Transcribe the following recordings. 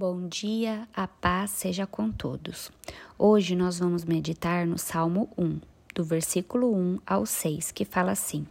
Bom dia, a paz seja com todos. Hoje nós vamos meditar no Salmo 1, do versículo 1 ao 6, que fala assim: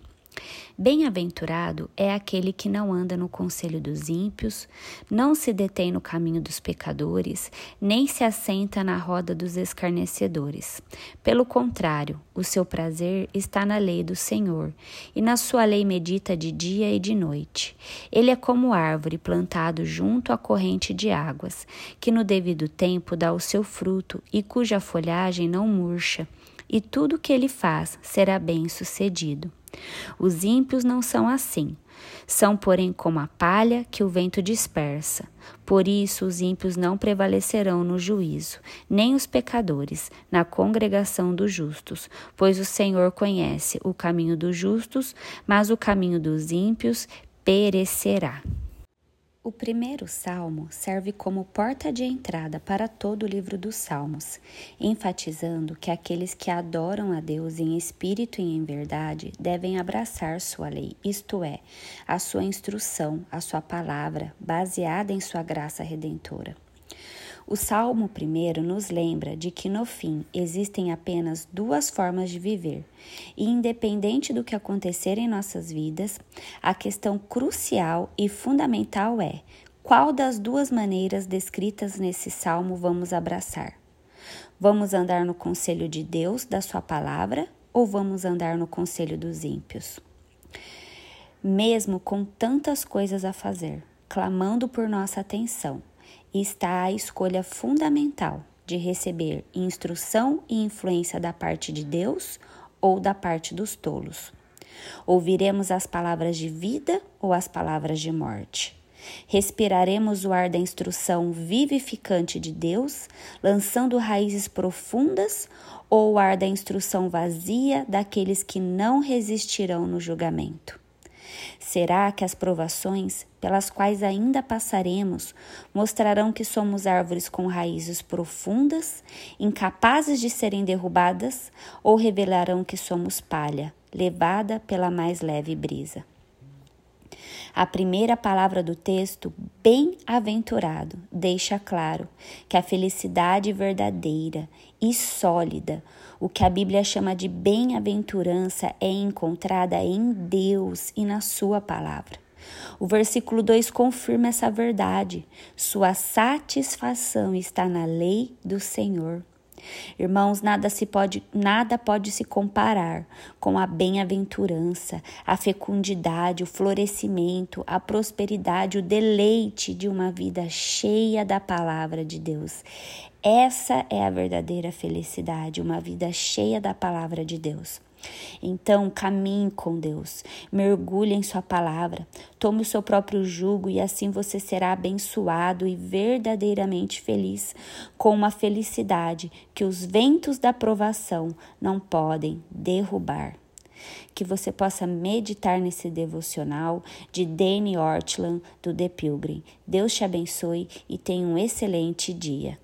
Bem-aventurado é aquele que não anda no conselho dos ímpios, não se detém no caminho dos pecadores, nem se assenta na roda dos escarnecedores. Pelo contrário, o seu prazer está na lei do Senhor, e na sua lei medita de dia e de noite. Ele é como árvore plantado junto à corrente de águas, que no devido tempo dá o seu fruto e cuja folhagem não murcha, e tudo que ele faz será bem sucedido. Os ímpios não são assim. São, porém, como a palha que o vento dispersa. Por isso, os ímpios não prevalecerão no juízo, nem os pecadores na congregação dos justos, pois o Senhor conhece o caminho dos justos, mas o caminho dos ímpios perecerá. O primeiro salmo serve como porta de entrada para todo o livro dos Salmos, enfatizando que aqueles que adoram a Deus em espírito e em verdade devem abraçar sua lei, isto é, a sua instrução, a sua palavra, baseada em sua graça redentora. O Salmo primeiro nos lembra de que no fim existem apenas duas formas de viver, e independente do que acontecer em nossas vidas, a questão crucial e fundamental é qual das duas maneiras descritas nesse salmo vamos abraçar? Vamos andar no conselho de Deus, da Sua palavra, ou vamos andar no conselho dos ímpios? Mesmo com tantas coisas a fazer, clamando por nossa atenção, está a escolha fundamental de receber instrução e influência da parte de Deus ou da parte dos tolos. Ouviremos as palavras de vida ou as palavras de morte? Respiraremos o ar da instrução vivificante de Deus, lançando raízes profundas, ou o ar da instrução vazia daqueles que não resistirão no julgamento? Será que as provações pelas quais ainda passaremos mostrarão que somos árvores com raízes profundas, incapazes de serem derrubadas, ou revelarão que somos palha, levada pela mais leve brisa? A primeira palavra do texto, bem-aventurado, deixa claro que a felicidade verdadeira e sólida, o que a Bíblia chama de bem-aventurança, é encontrada em Deus e na Sua palavra. O versículo 2 confirma essa verdade. Sua satisfação está na lei do Senhor. Irmãos, nada se pode, nada pode se comparar com a bem-aventurança, a fecundidade, o florescimento, a prosperidade, o deleite de uma vida cheia da palavra de Deus. Essa é a verdadeira felicidade, uma vida cheia da palavra de Deus. Então, caminhe com Deus, mergulhe em Sua palavra, tome o seu próprio jugo e assim você será abençoado e verdadeiramente feliz, com uma felicidade que os ventos da provação não podem derrubar. Que você possa meditar nesse devocional de Dane Ortland do The Pilgrim. Deus te abençoe e tenha um excelente dia.